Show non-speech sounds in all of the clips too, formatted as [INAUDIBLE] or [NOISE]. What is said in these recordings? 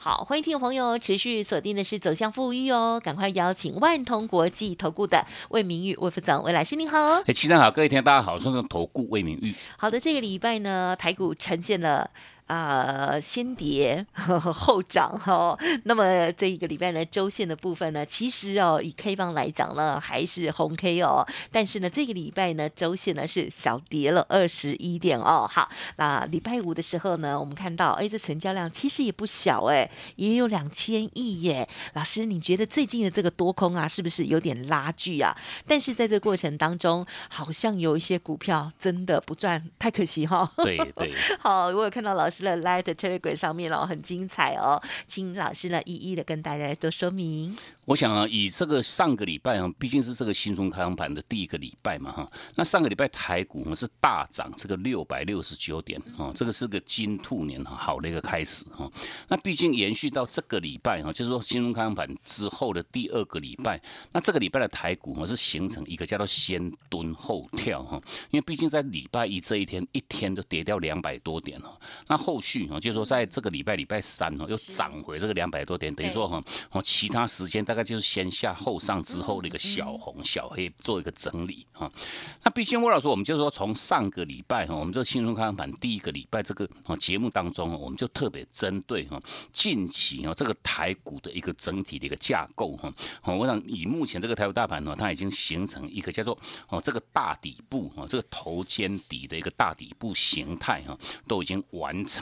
好，欢迎听众朋友持续锁定的是走向富裕哦，赶快邀请万通国际投顾的魏明玉魏副总魏老师您好。哎，齐上好，各位听大家好，我是投顾魏明玉。好的，这个礼拜呢，台股呈现了。啊，先跌 [LAUGHS] 后涨哈。那么这一个礼拜呢，周线的部分呢，其实哦，以 K 棒来讲呢，还是红 K 哦。但是呢，这个礼拜呢，周线呢是小跌了二十一点哦。好，那礼拜五的时候呢，我们看到，哎，这成交量其实也不小哎，也有两千亿耶。老师，你觉得最近的这个多空啊，是不是有点拉锯啊？但是在这过程当中，好像有一些股票真的不赚，太可惜哈。对对。[LAUGHS] 好，我有看到老师。的 Light Telegram 上面哦，很精彩哦，请老师呢一一的跟大家做说明。我想啊，以这个上个礼拜啊，毕竟是这个新春开盘的第一个礼拜嘛哈，那上个礼拜台股呢是大涨这个六百六十九点啊，这个是个金兔年哈好的一个开始哈。那毕竟延续到这个礼拜哈，就是说新春开盘之后的第二个礼拜，那这个礼拜的台股呢是形成一个叫做先蹲后跳哈，因为毕竟在礼拜一这一天一天都跌掉两百多点了，那后续啊，就是说在这个礼拜礼拜三哈又涨回这个两百多点，等于说哈，哦其他时间大概。就是先下后上之后的一个小红小黑做一个整理哈。那毕竟魏老师，我们就是说从上个礼拜哈，我们这新春开盘第一个礼拜这个节目当中，我们就特别针对哈近期哦这个台股的一个整体的一个架构哈。我想以目前这个台股大盘呢，它已经形成一个叫做哦这个大底部哦，这个头肩底的一个大底部形态哈，都已经完成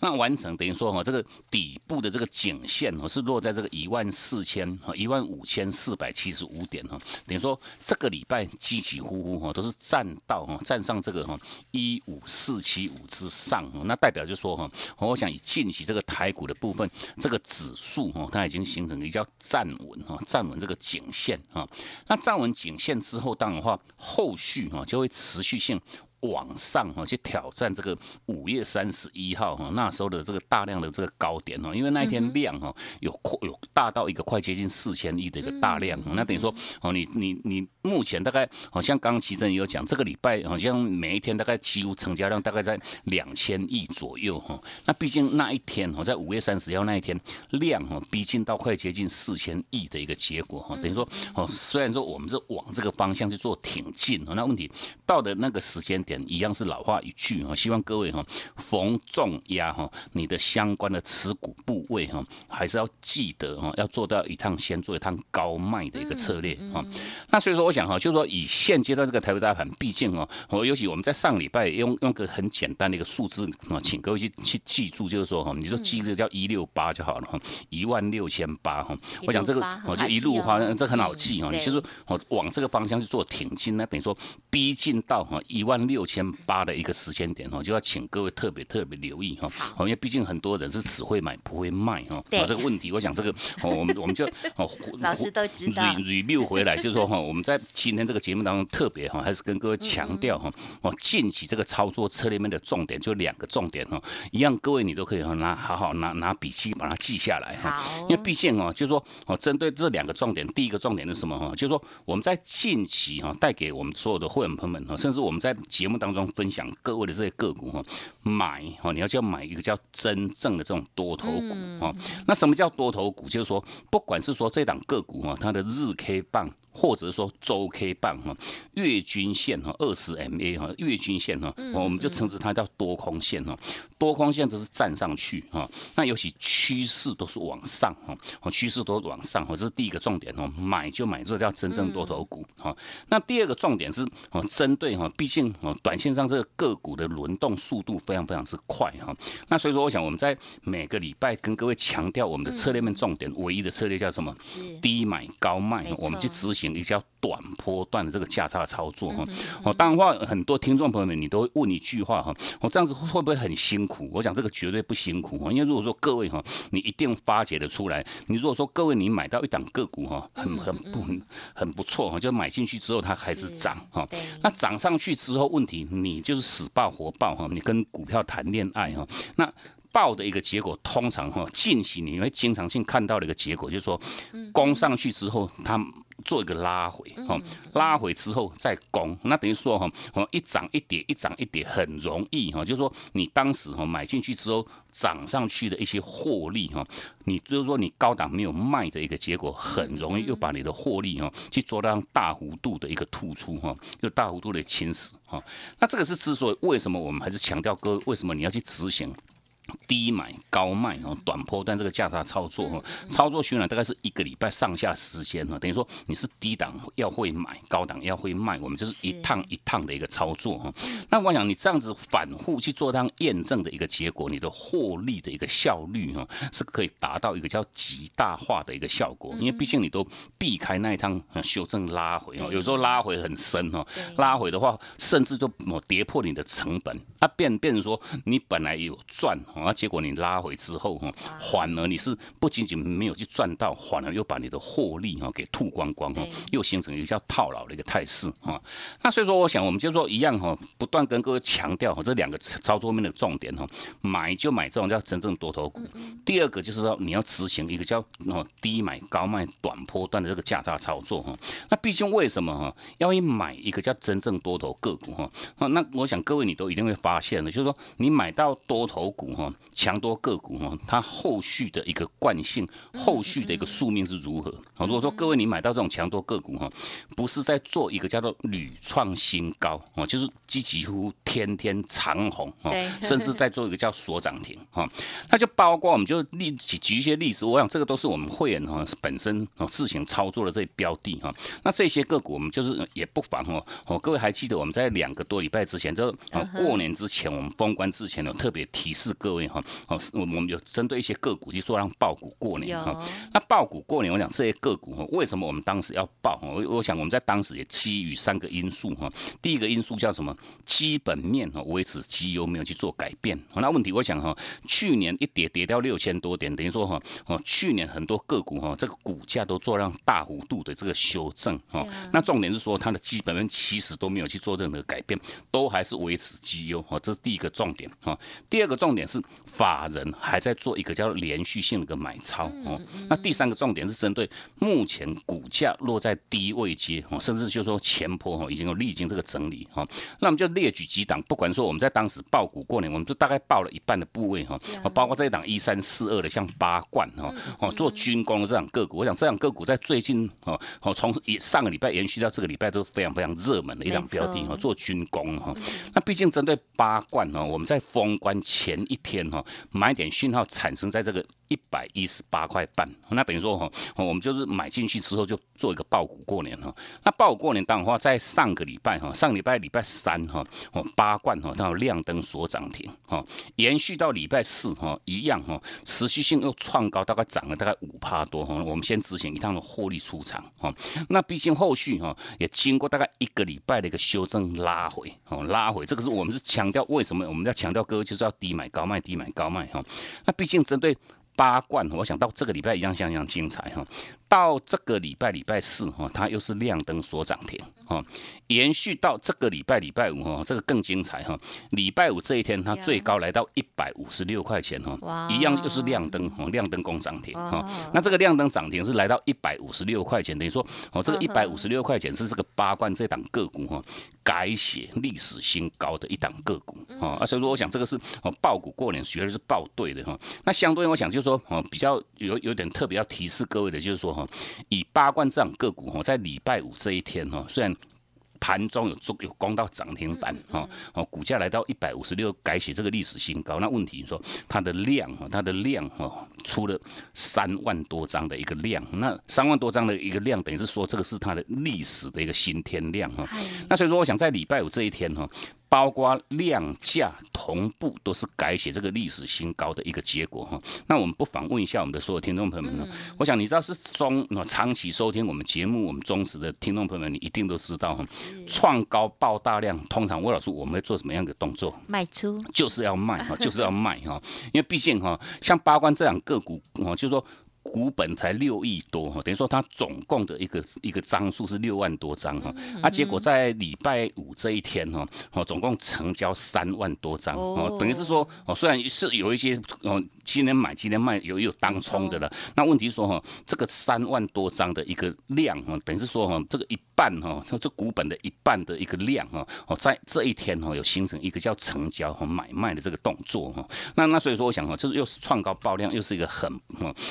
那完成等于说哈，这个底部的这个颈线哈是落在这个一万四千哈。一万五千四百七十五点哈，等于说这个礼拜起起呼呼哈，都是站到哈，站上这个哈一五四七五之上，那代表就说哈，我想以近期这个台股的部分，这个指数哈，它已经形成一个叫站稳哈，站稳这个颈线哈，那站稳颈线之后，当然话后续哈就会持续性。往上哈去挑战这个五月三十一号哈那时候的这个大量的这个高点哈，因为那一天量哈有扩有大到一个快接近四千亿的一个大量，那等于说哦你你你目前大概好像刚刚奇正也有讲，这个礼拜好像每一天大概几乎成交量大概在两千亿左右哈，那毕竟那一天哈在五月三十号那一天量哈逼近到快接近四千亿的一个结果哈，等于说哦虽然说我们是往这个方向去做挺进那问题到的那个时间点。一样是老话一句哈，希望各位哈逢重压哈，你的相关的持股部位哈，还是要记得哈，要做到一趟先做一趟高卖的一个策略哈。那所以说，我想哈，就是说以现阶段这个台湾大盘，毕竟哦，我尤其我们在上礼拜用用个很简单的一个数字啊，请各位去去记住，就是说哈，你说记这个叫一六八就好了哈，一万六千八哈。我想这个我就一路话，这很好记哈。你就是我往这个方向去做挺进，那等于说逼近到哈一万六。千八的一个时间点哦，就要请各位特别特别留意哈，因为毕竟很多人是只会买不会卖哈。这个问题，我想这个哦，我们我们就哦，老师都知道。review 回来就是说哈，我们在今天这个节目当中特别哈，还是跟各位强调哈，哦，近期这个操作策略面的重点就两个重点哈，一样各位你都可以拿好好拿拿笔记把它记下来哈。因为毕竟哦，就是说哦，针对这两个重点，第一个重点是什么哈？就是说我们在近期哈，带给我们所有的会员朋友们哈，甚至我们在节节目。当中分享各位的这些个股哈，买哈，你要叫买一个叫真正的这种多头股哈。那什么叫多头股？就是说，不管是说这档个股哈，它的日 K 棒。或者是说周 K 棒哈，月均线哈，二十 MA 哈，月均线哈，我们就称之它叫多空线哈，多空线都是站上去哈，那尤其趋势都是往上哈，哦趋势都往上，这是第一个重点哦，买就买这叫真正多头股哈。那第二个重点是哦，针对哈，毕竟哦，短线上这个个股的轮动速度非常非常之快哈，那所以说我想我们在每个礼拜跟各位强调我们的策略面重点，唯一的策略叫什么？低买高卖，我们去执行。比较短波段的这个价差操作哈。哦，当然话很多听众朋友们，你都会问一句话哈，我这样子会不会很辛苦？我想这个绝对不辛苦哈，因为如果说各位哈，你一定发掘的出来。你如果说各位你买到一档个股哈，很很不很不错哈，就买进去之后它还是涨哈，那涨上去之后问题你就是死抱活抱哈，你跟股票谈恋爱哈，那。爆的一个结果，通常哈，近期你会经常性看到的一个结果，就是说，攻上去之后，它做一个拉回，哈，拉回之后再攻，那等于说哈，哦，一涨一跌，一涨一跌，很容易哈，就是说你当时哈买进去之后涨上去的一些获利哈，你就是说你高档没有卖的一个结果，很容易又把你的获利哈去做到大幅度的一个突出哈，又大幅度的侵蚀哈。那这个是之所以为什么我们还是强调哥，为什么你要去执行？低买高卖哦，短波段这个价差操作哈，操作循环大概是一个礼拜上下时间哈，等于说你是低档要会买，高档要会卖，我们就是一趟一趟的一个操作哈。那我想你这样子反复去做当验证的一个结果，你的获利的一个效率哈，是可以达到一个叫极大化的一个效果，因为毕竟你都避开那一趟修正拉回哦，有时候拉回很深哈，拉回的话甚至都跌破你的成本，那变变成说你本来有赚。啊，结果你拉回之后哈，反而你是不仅仅没有去赚到，反而又把你的获利哈给吐光光哈，又形成一个叫套牢的一个态势哈。那所以说，我想我们就说一样哈，不断跟各位强调哈，这两个操作面的重点哈，买就买这种叫真正多头股。第二个就是说你要执行一个叫哦低买高卖短波段的这个价差操作哈。那毕竟为什么哈要去买一个叫真正多头个股哈？那我想各位你都一定会发现的，就是说你买到多头股哈。强多个股哈，它后续的一个惯性，后续的一个宿命是如何？啊，如果说各位你买到这种强多个股哈，不是在做一个叫做屡创新高哦，就是几几乎天天长红哦，[LAUGHS] 甚至在做一个叫锁涨停啊，那就包括我们就例举举一些例子，我想这个都是我们会员哈本身啊自行操作的这些标的哈，那这些个股我们就是也不妨哦哦，各位还记得我们在两个多礼拜之前，就啊过年之前我们封关之前有特别提示各位。哈，哦，我我们有针对一些个股去做让爆股过年哈。那爆股过年，我讲这些个股哈，为什么我们当时要爆？我我想我们在当时也基于三个因素哈。第一个因素叫什么？基本面哈维持绩优没有去做改变。那问题我想哈，去年一跌跌掉六千多点，等于说哈，哦，去年很多个股哈，这个股价都做让大幅度的这个修正哈。那重点是说它的基本面其实都没有去做任何改变，都还是维持绩优哈。这是第一个重点哈。第二个重点是。法人还在做一个叫连续性的一个买超哦，那第三个重点是针对目前股价落在低位阶哦，甚至就说前坡哈已经有历经这个整理哈，那我们就列举几档，不管说我们在当时报股过年，我们就大概报了一半的部位哈，包括这一档一三四二的像八冠哈哦做军工的这档个股，我想这档个股在最近哦哦从上个礼拜延续到这个礼拜都是非常非常热门的一档标的哈，做军工哈，那毕竟针对八冠哈，我们在封关前一天。哈，买点讯号产生在这个一百一十八块半，那等于说哈，我们就是买进去之后就做一个爆股过年哈。那爆股过年当然话，在上个礼拜哈，上礼拜礼拜三哈，八冠哈，它亮灯所涨停哈，延续到礼拜四哈，一样哈，持续性又创高，大概涨了大概五趴多哈。我们先执行一趟的获利出场哈。那毕竟后续哈也经过大概一个礼拜的一个修正拉回哦，拉回这个是我们是强调为什么我们要强调各位就是要低买高卖低。买高卖哈，那毕竟针对八冠，我想到这个礼拜一样像一样精彩哈。到这个礼拜礼拜四哈，它又是亮灯所涨停哈，延续到这个礼拜礼拜五哈，这个更精彩哈。礼拜五这一天，它最高来到一百五十六块钱哈，一样又是亮灯哈，亮灯攻涨停哈。那这个亮灯涨停是来到一百五十六块钱，等于说哦，这个一百五十六块钱是这个八冠这档个股哈，改写历史新高的一档个股啊。所以说，我想这个是哦爆股过年绝对是爆对的哈。那相对我想就是说哦，比较有有点特别要提示各位的就是说。以八冠这样个股哈，在礼拜五这一天哈，虽然。盘中有做有攻到涨停板哈哦，股价来到一百五十六，改写这个历史新高。那问题说它的量哈，它的量哈出了三万多张的一个量，那三万多张的一个量，等于是说这个是它的历史的一个新天量哈。那所以说，我想在礼拜五这一天哈，包括量价同步都是改写这个历史新高的一个结果哈。那我们不妨问一下我们的所有听众朋友们呢？我想你知道是中长期收听我们节目、我们忠实的听众朋友们，你一定都知道哈。创高爆大量，通常魏老师我们会做什么样的动作？卖出，就是要卖哈，就是要卖哈。[LAUGHS] 因为毕竟哈，像八关这两个股哦，就是说。股本才六亿多哈，等于说它总共的一个一个张数是六万多张哈，那结果在礼拜五这一天哈，哦总共成交三万多张哦，等于是说哦虽然是有一些哦今天买今天卖有有当冲的了，那问题说哈这个三万多张的一个量哈，等于是说哈这个一半哈，这股本的一半的一个量哈，哦在这一天哈有形成一个叫成交和买卖的这个动作哈，那那所以说我想哈，就是又是创高爆量，又是一个很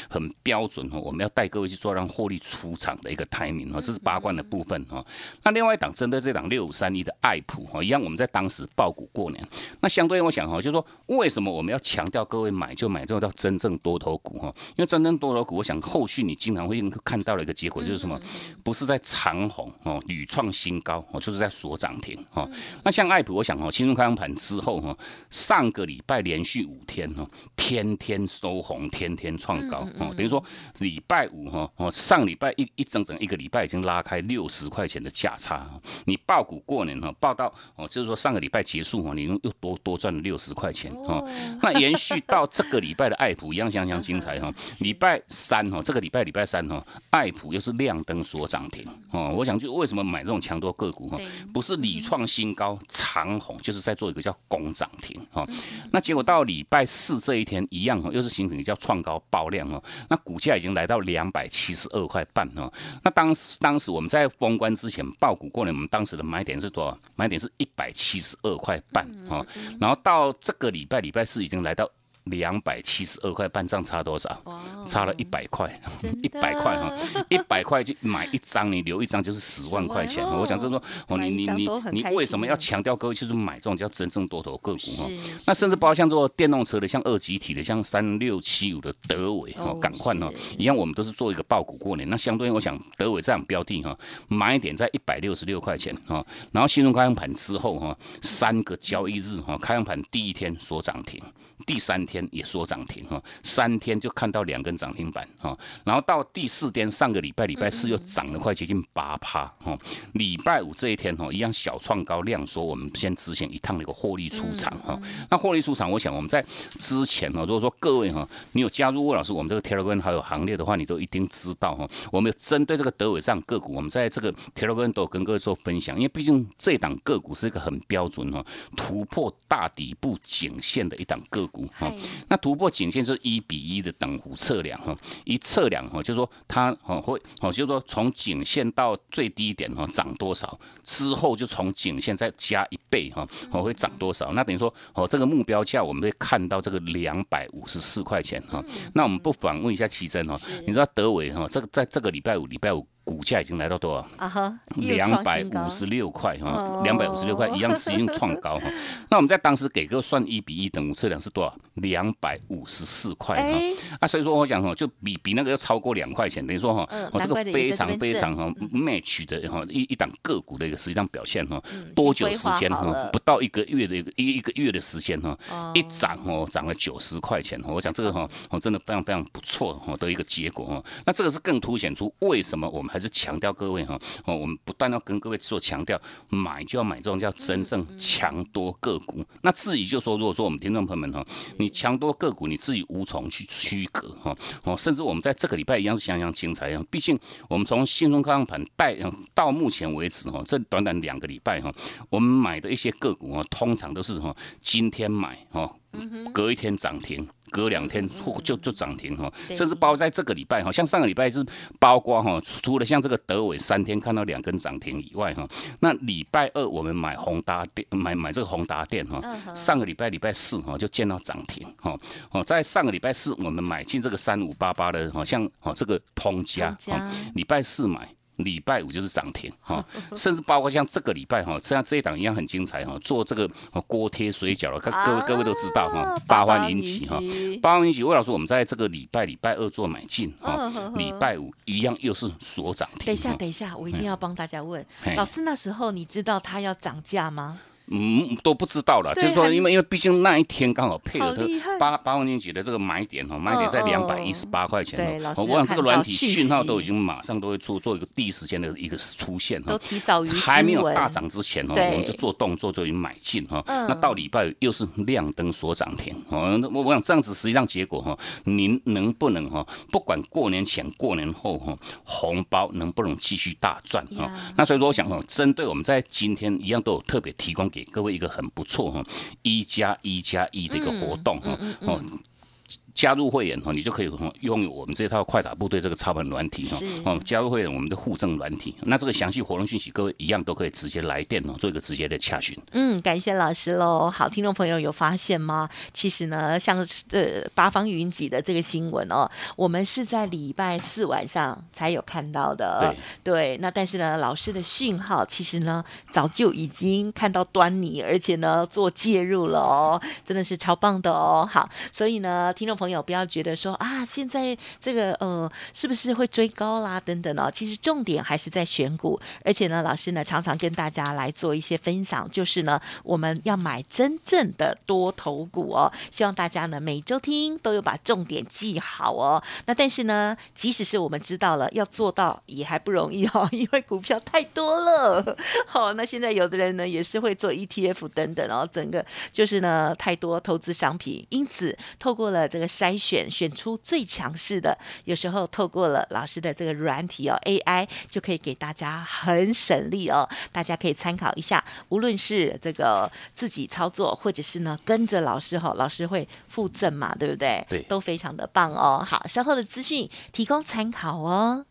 很。标准哦，我们要带各位去做让获利出场的一个 timing 哦，这是八冠的部分哦。那另外一档针对这档六五三一的爱普哈，一样我们在当时爆股过年。那相对我想哈，就是说为什么我们要强调各位买就买这种叫真正多头股哈？因为真正多头股，我想后续你经常会看到的一个结果就是什么？不是在长红哦，屡创新高哦，就是在锁涨停哦。那像爱普，我想哦，轻松开盘之后哈，上个礼拜连续五天哦，天天收红，天天创高哦，等于说。说礼拜五哈哦，上礼拜一一整整一个礼拜已经拉开六十块钱的价差，你报股过年哈，报到哦，就是说上个礼拜结束哈，你又多多赚了六十块钱哦。那延续到这个礼拜的爱普一样相当精彩哈，[LAUGHS] 礼拜三哈，这个礼拜礼拜三哈，爱普又是亮灯所涨停哦。我想就为什么买这种强多个股哈，不是屡创新高长红，就是在做一个叫攻涨停哈。那结果到礼拜四这一天一样哈，又是形成一个叫创高爆量哦。那股价已经来到两百七十二块半哦。那当时当时我们在封关之前报股过年，我们当时的买点是多少？买点是一百七十二块半哦。然后到这个礼拜礼拜四已经来到。两百七十二块半，这样差多少？差了一百块，一百块哈，一百块就买一张，你留一张就是十万块钱。我想就是说，哦，你你你你为什么要强调各位就是买这种叫真正多头个股哈？那甚至包括像做电动车的，像二级体的，像三六七五的德伟哦，赶快哦，一样我们都是做一个爆股过年。那相对我想德伟这样标的哈，买点在一百六十六块钱哈，然后新中开盘之后哈，三个交易日哈，开盘第一天所涨停，第三天。天也说涨停哈，三天就看到两根涨停板哈，然后到第四天上个礼拜礼拜四又涨了快接近八趴哈，礼拜五这一天哈一样小创高量缩，我们先执行一趟那个获利出场哈。那获利出场，我想我们在之前哈，如果说各位哈，你有加入魏老师我们这个 Telegram 好友行列的话，你都一定知道哈，我们针对这个德伟这样个股，我们在这个 Telegram 都跟各位做分享，因为毕竟这档个股是一个很标准哈，突破大底部颈线的一档个股哈。那突破颈线是一比一的等幅测量哈，一测量哈，就是说它哦会哦，就是说从颈线到最低点哈涨多少，之后就从颈线再加一倍哈，哦会涨多少？那等于说哦这个目标价我们会看到这个两百五十四块钱哈。那我们不妨问一下奇珍哈，你知道德伟哈这个在这个礼拜五礼拜五。股价已经来到多少？啊哈，两百五十六块哈，两百五十六块一样实现创高哈。[LAUGHS] 那我们在当时给个算一比一等于测量是多少？两百五十四块哈。啊，所以说我想哈，就比比那个要超过两块钱，等于说哈，我这个非常非常哈 match 的哈一一档个股的一个实际上表现哈，多久时间哈？不到一个月的一个一一个月的时间哈，一涨哦涨了九十块钱，我想这个哈我真的非常非常不错哈的一个结果哈。那这个是更凸显出为什么我们。还是强调各位哈哦，我们不断要跟各位做强调，买就要买这种叫真正强多个股。那至于就说，如果说我们听众朋友们哈，你强多个股，你自己无从去 [LAUGHS] 区隔哈哦，甚至我们在这个礼拜一样是相当精彩啊。毕竟我们从新中康盘带到目前为止哈，这短短两个礼拜哈，我们买的一些个股啊，通常都是哈今天买哈。隔一天涨停，隔两天就就涨停哈，甚至包括在这个礼拜哈，像上个礼拜是包括哈，除了像这个德伟三天看到两根涨停以外哈，那礼拜二我们买宏达电，买买这个宏达电哈，上个礼拜礼拜四哈就见到涨停哈，哦，在上个礼拜四我们买进这个三五八八的，好像哦这个通家，礼拜四买。礼拜五就是涨停哈，甚至包括像这个礼拜哈，像这一档一样很精彩哈，做这个锅贴水饺了，各各位各位都知道哈，八万零起哈，八万零起。魏老师，我们在这个礼拜礼拜二做买进哈，礼拜五一样又是锁涨停。等一下等一下，我一定要帮大家问。老师，那时候你知道他要涨价吗？嗯，都不知道了，就是说，因为因为毕竟那一天刚好配合它好厉害。八八万年级的这个买点哦，买点在嗯两百一十八块钱哦，我想这个软体讯号都已经马上都会做做一个第一时间的一个出现都哈。提早于还没有大涨之前哦，我们就做动作就已经买进哈。嗯。那到礼拜又是亮灯所涨停哦，我我想这样子实际上结果哈，您能不能哈，不管过年前过年后哈，红包能不能继续大赚哈？那所以说我想哈，针对我们在今天一样都有特别提供给各位一个很不错哈，一加一加一的一个活动哈哦。加入会员哈，你就可以哈拥有我们这套快打部队这个操盘软体哈，哦，加入会员我们的互证软体，那这个详细活动讯息，各位一样都可以直接来电哦，做一个直接的洽询。嗯，感谢老师喽。好，听众朋友有发现吗？其实呢，像呃八方云集的这个新闻哦，我们是在礼拜四晚上才有看到的。对，那但是呢，老师的讯号其实呢早就已经看到端倪，而且呢做介入了哦，真的是超棒的哦。好，所以呢，听众朋友朋友不要觉得说啊，现在这个呃是不是会追高啦？等等哦，其实重点还是在选股，而且呢，老师呢常常跟大家来做一些分享，就是呢我们要买真正的多头股哦，希望大家呢每周听都有把重点记好哦。那但是呢，即使是我们知道了，要做到也还不容易哦，[LAUGHS] 因为股票太多了。好、那现在有的人呢也是会做 ETF 等等哦，整个就是呢太多投资商品，因此透过了这个筛选，选出最强势的，有时候透过了老师的这个软体哦 AI 就可以给大家很省力哦，大家可以参考一下，无论是这个自己操作，或者是呢跟着老师哈、老师会附赠嘛，对不对？对都非常的棒哦。好，稍后的资讯提供参考哦。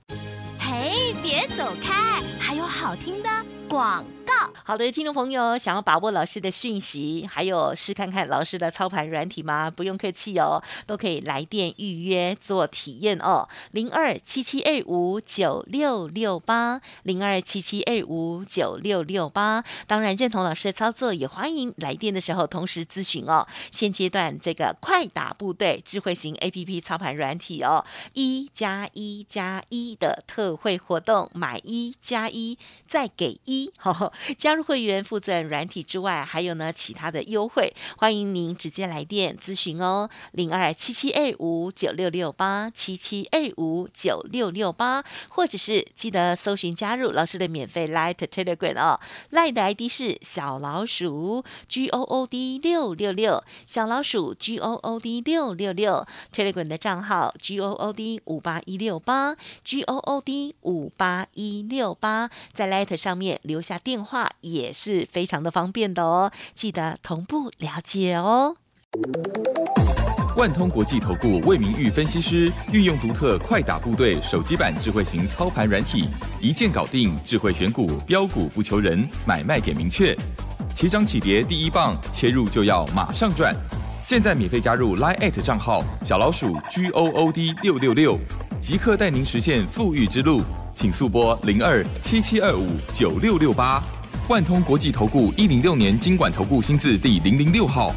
嘿，别走开，还有好听的广告。好的，听众朋友，想要把握老师的讯息，还有试看看老师的操盘软体吗？不用客气哦，都可以来电预约做体验哦。零二七七二五九六六八，零二七七二五九六六八。当然，认同老师的操作，也欢迎来电的时候同时咨询哦。现阶段这个快打部队智慧型 A P P 操盘软体哦，一加一加一的特惠活动，买一加一再给一，[LAUGHS] 加入会员附赠软体之外，还有呢其他的优惠，欢迎您直接来电咨询哦，零二七七二五九六六八七七二五九六六八，或者是记得搜寻加入老师的免费 Light Telegram 哦，Light 的 ID 是小老鼠 G O O D 六六六，小老鼠 G O O D 六六六，Telegram 的账号 G O O D 五八一六八 G O O D 五八一六八，在 Light 上面留留下电话也是非常的方便的哦，记得同步了解哦。万通国际投顾魏明玉分析师运用独特快打部队手机版智慧型操盘软体，一键搞定智慧选股，标股不求人，买卖点明确。起涨起跌第一棒，切入就要马上赚。现在免费加入 Line 账号小老鼠 G O O D 六六六，即刻带您实现富裕之路。请速拨零二七七二五九六六八。万通国际投顾一零六年经管投顾新字第零零六号。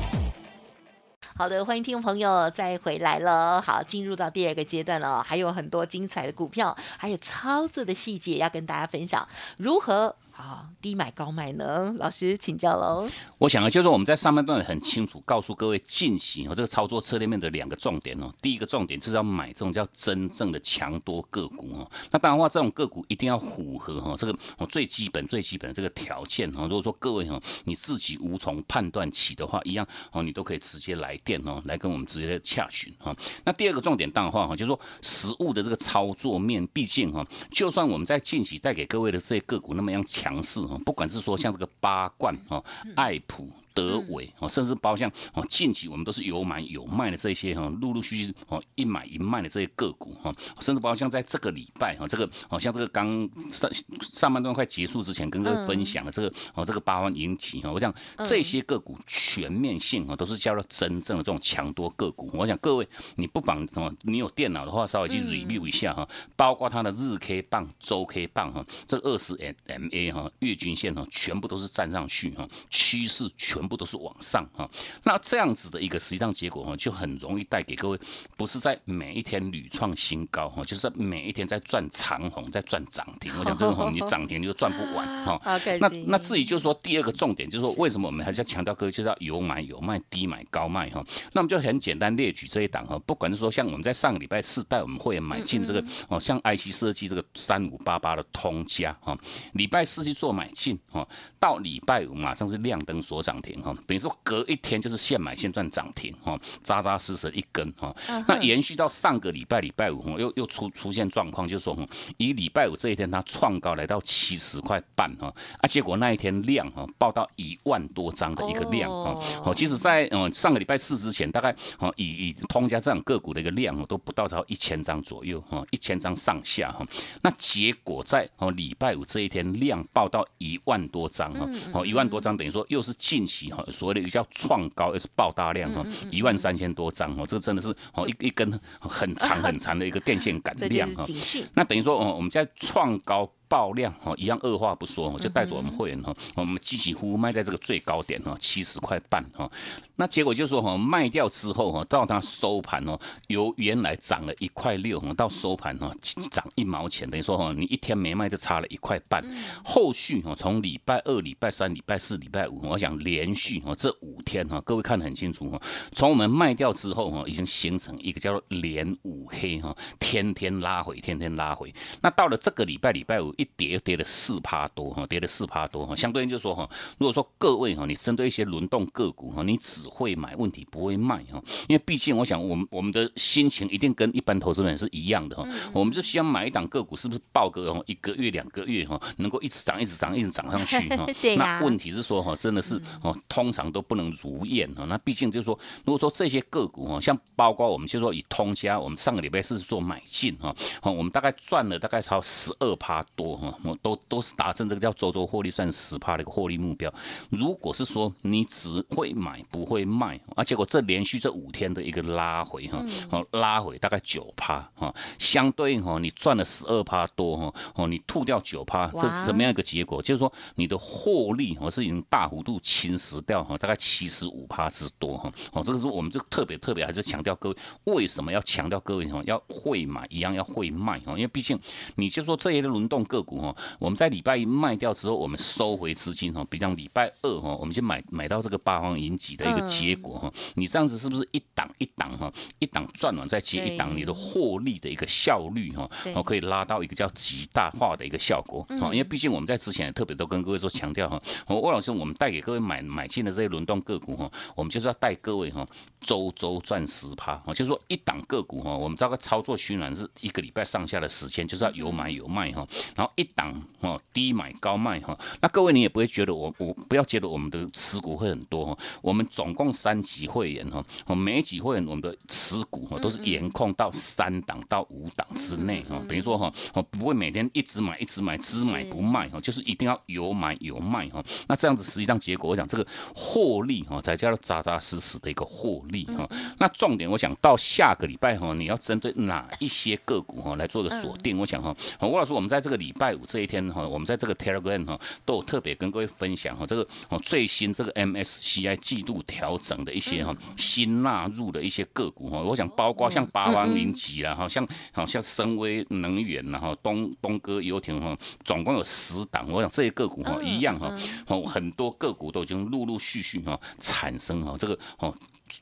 好的，欢迎听众朋友再回来了。好，进入到第二个阶段了，还有很多精彩的股票，还有操作的细节要跟大家分享，如何啊低买高卖呢？老师请教喽。我想啊，就是我们在上半段很清楚告诉各位进行哦这个操作策略面的两个重点哦。第一个重点就是要买这种叫真正的强多个股哦。那当然话，这种个股一定要符合哈这个哦最基本最基本的这个条件哦。如果说各位哈你自己无从判断起的话，一样哦你都可以直接来电哦来跟我们直接洽询哈。那第二个重点当然话哈，就是说实物的这个操作面，毕竟哈，就算我们在近期带给各位的这些个股那么样强强势啊，不管是说像这个八冠啊、爱普。德伟哦，甚至包括像哦，近期我们都是有买有卖的这些哈，陆陆续续哦一买一卖的这些个股哈，甚至包括像在这个礼拜哈，这个哦像这个刚上上半段快结束之前跟各位分享的这个哦这个八万引起哈，我想这些个股全面性啊都是叫做真正的这种强多个股。我想各位你不妨哦，你有电脑的话稍微去 review 一下哈，包括它的日 K 棒、周 K 棒哈，这二十 MA 哈月均线哈全部都是站上去哈，趋势全。部都是往上哈。那这样子的一个实际上结果哈，就很容易带给各位，不是在每一天屡创新高哈，就是在每一天在赚长红，在赚涨停。我想这个红你涨停你就赚不完哈。[LAUGHS] 那那至于就是说第二个重点就是说，为什么我们还是要强调各位就是要有买有卖，低买高卖哈？那么就很简单列举这一档哈，不管是说像我们在上个礼拜四带我们会员买进这个哦，像 IC 设计这个三五八八的通家哈，礼拜四去做买进哈，到礼拜五马上是亮灯锁涨停哈，等于说隔一天就是现买现赚涨停哈，扎扎实实一根哈。那延续到上个礼拜礼拜五哈，又又出出现状况，就是说以礼拜五这一天它创高来到七十块半哈，啊结果那一天量哈报到一万多张的一个量哈，哦。其实在嗯上个礼拜四之前大概哦以以通家这样个股的一个量哦都不到超一千张左右哈，一千张上下哈，那结果在哦礼拜五这一天量报到一万多张哈，哦一万多张等于说又是近期哈所谓的一个叫创高又是爆大量哈，一万三千多张哦，这个真的是哦一一根很长很长的一个电线杆 [LAUGHS] 量哈，那等于说哦我们在创高。爆量哈，一样二话不说，就带着我们会员哈，我们几几乎卖在这个最高点哈，七十块半哈。那结果就是说哈，卖掉之后哈，到它收盘哦，由原来涨了一块六哈，到收盘哈涨一毛钱，等于说哈，你一天没卖就差了一块半。后续哈，从礼拜二、礼拜三、礼拜四、礼拜五，我想连续哈这五天哈，各位看得很清楚哈，从我们卖掉之后哈，已经形成一个叫做连五黑哈，天天拉回，天天拉回。那到了这个礼拜礼拜五。一跌跌了四趴多哈，跌了四趴多哈，相对应就是说哈，如果说各位哈，你针对一些轮动个股哈，你只会买，问题不会卖哈，因为毕竟我想，我们我们的心情一定跟一般投资人是一样的哈，我们就希望买一档个股，是不是报个一个月两个月哈，能够一直涨一直涨一直涨上去哈？[LAUGHS] 那问题是说哈，真的是哦，通常都不能如愿哈。那毕竟就是说，如果说这些个股哈，像包括我们就说以通家，我们上个礼拜是做买进哈，哦，我们大概赚了大概超十二趴多。我都都是达成这个叫周周获利算十趴的一个获利目标。如果是说你只会买不会卖，啊，结果这连续这五天的一个拉回哈，哦拉回大概九趴哈，相对应哈你赚了十二趴多哈，哦你吐掉九趴，这是什么样一个结果？就是说你的获利哦是已经大幅度侵蚀掉哈，大概七十五趴之多哈，哦这个是我们这特别特别还是强调各位为什么要强调各位哈要会买一样要会卖哈，因为毕竟你就说这些轮动个股哈，我们在礼拜一卖掉之后，我们收回资金哈，比方礼拜二哈，我们先买买到这个八方云集的一个结果哈，你这样子是不是一档一档哈，一档赚完再接一档，你的获利的一个效率哈，哦可以拉到一个叫极大化的一个效果啊，因为毕竟我们在之前特别都跟各位说强调哈，魏老师我们带给各位买买进的这些轮动个股哈，我们就是要带各位哈，周周赚十趴啊，就是说一档个股哈，我们这个操作循环是一个礼拜上下的时间，就是要有买有卖哈，然后一档哦，低买高卖哈，那各位你也不会觉得我我不要觉得我们的持股会很多哈，我们总共三级会员哈，我每级会员我们的持股哈都是严控到三档到五档之内哈，等于说哈，我不会每天一直买一直买只买不卖哈，就是一定要有买有卖哈，那这样子实际上结果我想这个获利哈才叫做扎扎实实的一个获利哈，那重点我想到下个礼拜哈，你要针对哪一些个股哈来做个锁定，我想哈，吴老师我们在这个礼拜。五这一天哈，我们在这个 Telegram 哈都有特别跟各位分享哈，这个哦最新这个 MSCI 季度调整的一些哈新纳入的一些个股哈，我想包括像八方云集啦，哈像好像深威能源然后东东哥游艇哈，总共有十档，我想这些个股哈一样哈，哦很多个股都已经陆陆续续哈产生哈这个哦。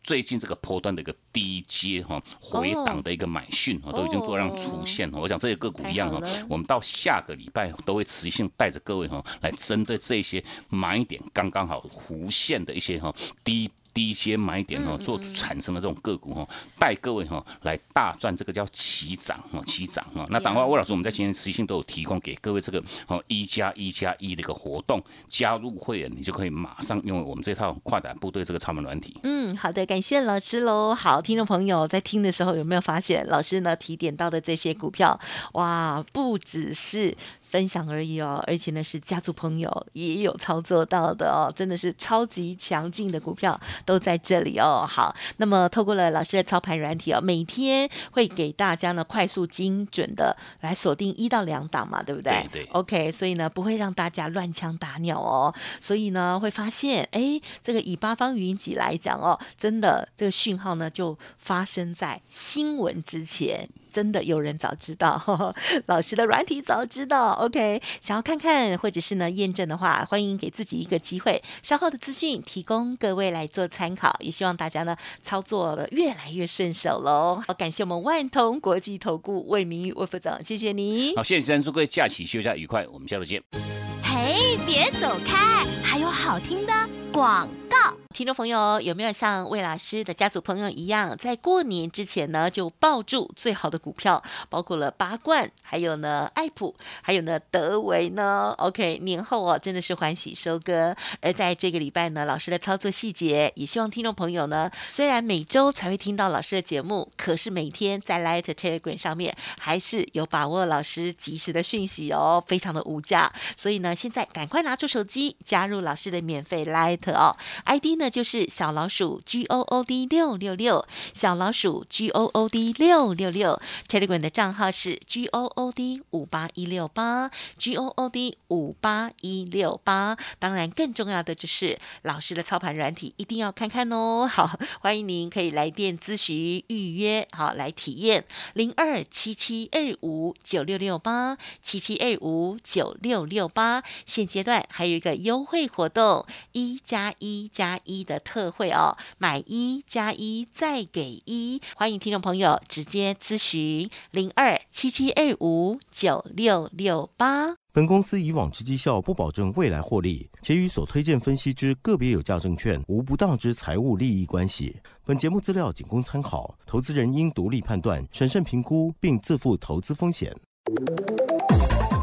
最近这个波段的一个低阶哈回档的一个买讯哈，都已经做让出现我想这些个股一样哈，我们到下个礼拜都会持续性带着各位哈，来针对这些买点刚刚好弧线的一些哈低。低一些买点哦，做产生的这种个股哦，带各位哈来大赚，这个叫起涨哦，起涨哦。那当然，魏老师我们在今天实际性都有提供给各位这个哦一加一加一的一个活动，加入会员你就可以马上用我们这套跨胆部队这个超门软体。嗯，好的，感谢老师喽。好，听众朋友在听的时候有没有发现老师呢提点到的这些股票哇，不只是。分享而已哦，而且呢是家族朋友也有操作到的哦，真的是超级强劲的股票都在这里哦。好，那么透过了老师的操盘软体哦，每天会给大家呢快速精准的来锁定一到两档嘛，对不对？对对 OK，所以呢不会让大家乱枪打鸟哦，所以呢会发现，哎，这个以八方云集来讲哦，真的这个讯号呢就发生在新闻之前。真的有人早知道，[LAUGHS] 老师的软体早知道。OK，想要看看或者是呢验证的话，欢迎给自己一个机会。稍后的资讯提供各位来做参考，也希望大家呢操作的越来越顺手喽。好，感谢我们万通国际投顾魏明玉魏副总，谢谢你。好，谢谢祝各位假期休假愉快，我们下周见。嘿，别走开，还有好听的广告。听众朋友，有没有像魏老师的家族朋友一样，在过年之前呢，就抱住最好的股票，包括了八冠，还有呢爱普，还有呢德维呢？OK，年后哦，真的是欢喜收割。而在这个礼拜呢，老师的操作细节，也希望听众朋友呢，虽然每周才会听到老师的节目，可是每天在 Light Telegram 上面还是有把握老师及时的讯息哦，非常的无价。所以呢，现在赶快快拿出手机，加入老师的免费 Light 哦，ID 呢？就是小老鼠 G O O D 六六六，小老鼠 G O O D 六六六，Telegram 的账号是 G O O D 五八一六八，G O O D 五八一六八。当然，更重要的就是老师的操盘软体一定要看看哦。好，欢迎您可以来电咨询预约，好来体验零二七七二五九六六八七七二五九六六八。现阶段还有一个优惠活动，一加一加一。的特惠哦，买一加一再给一，欢迎听众朋友直接咨询零二七七二五九六六八。本公司以往之绩效不保证未来获利，且与所推荐分析之个别有价证券无不当之财务利益关系。本节目资料仅供参考，投资人应独立判断、审慎评估，并自负投资风险。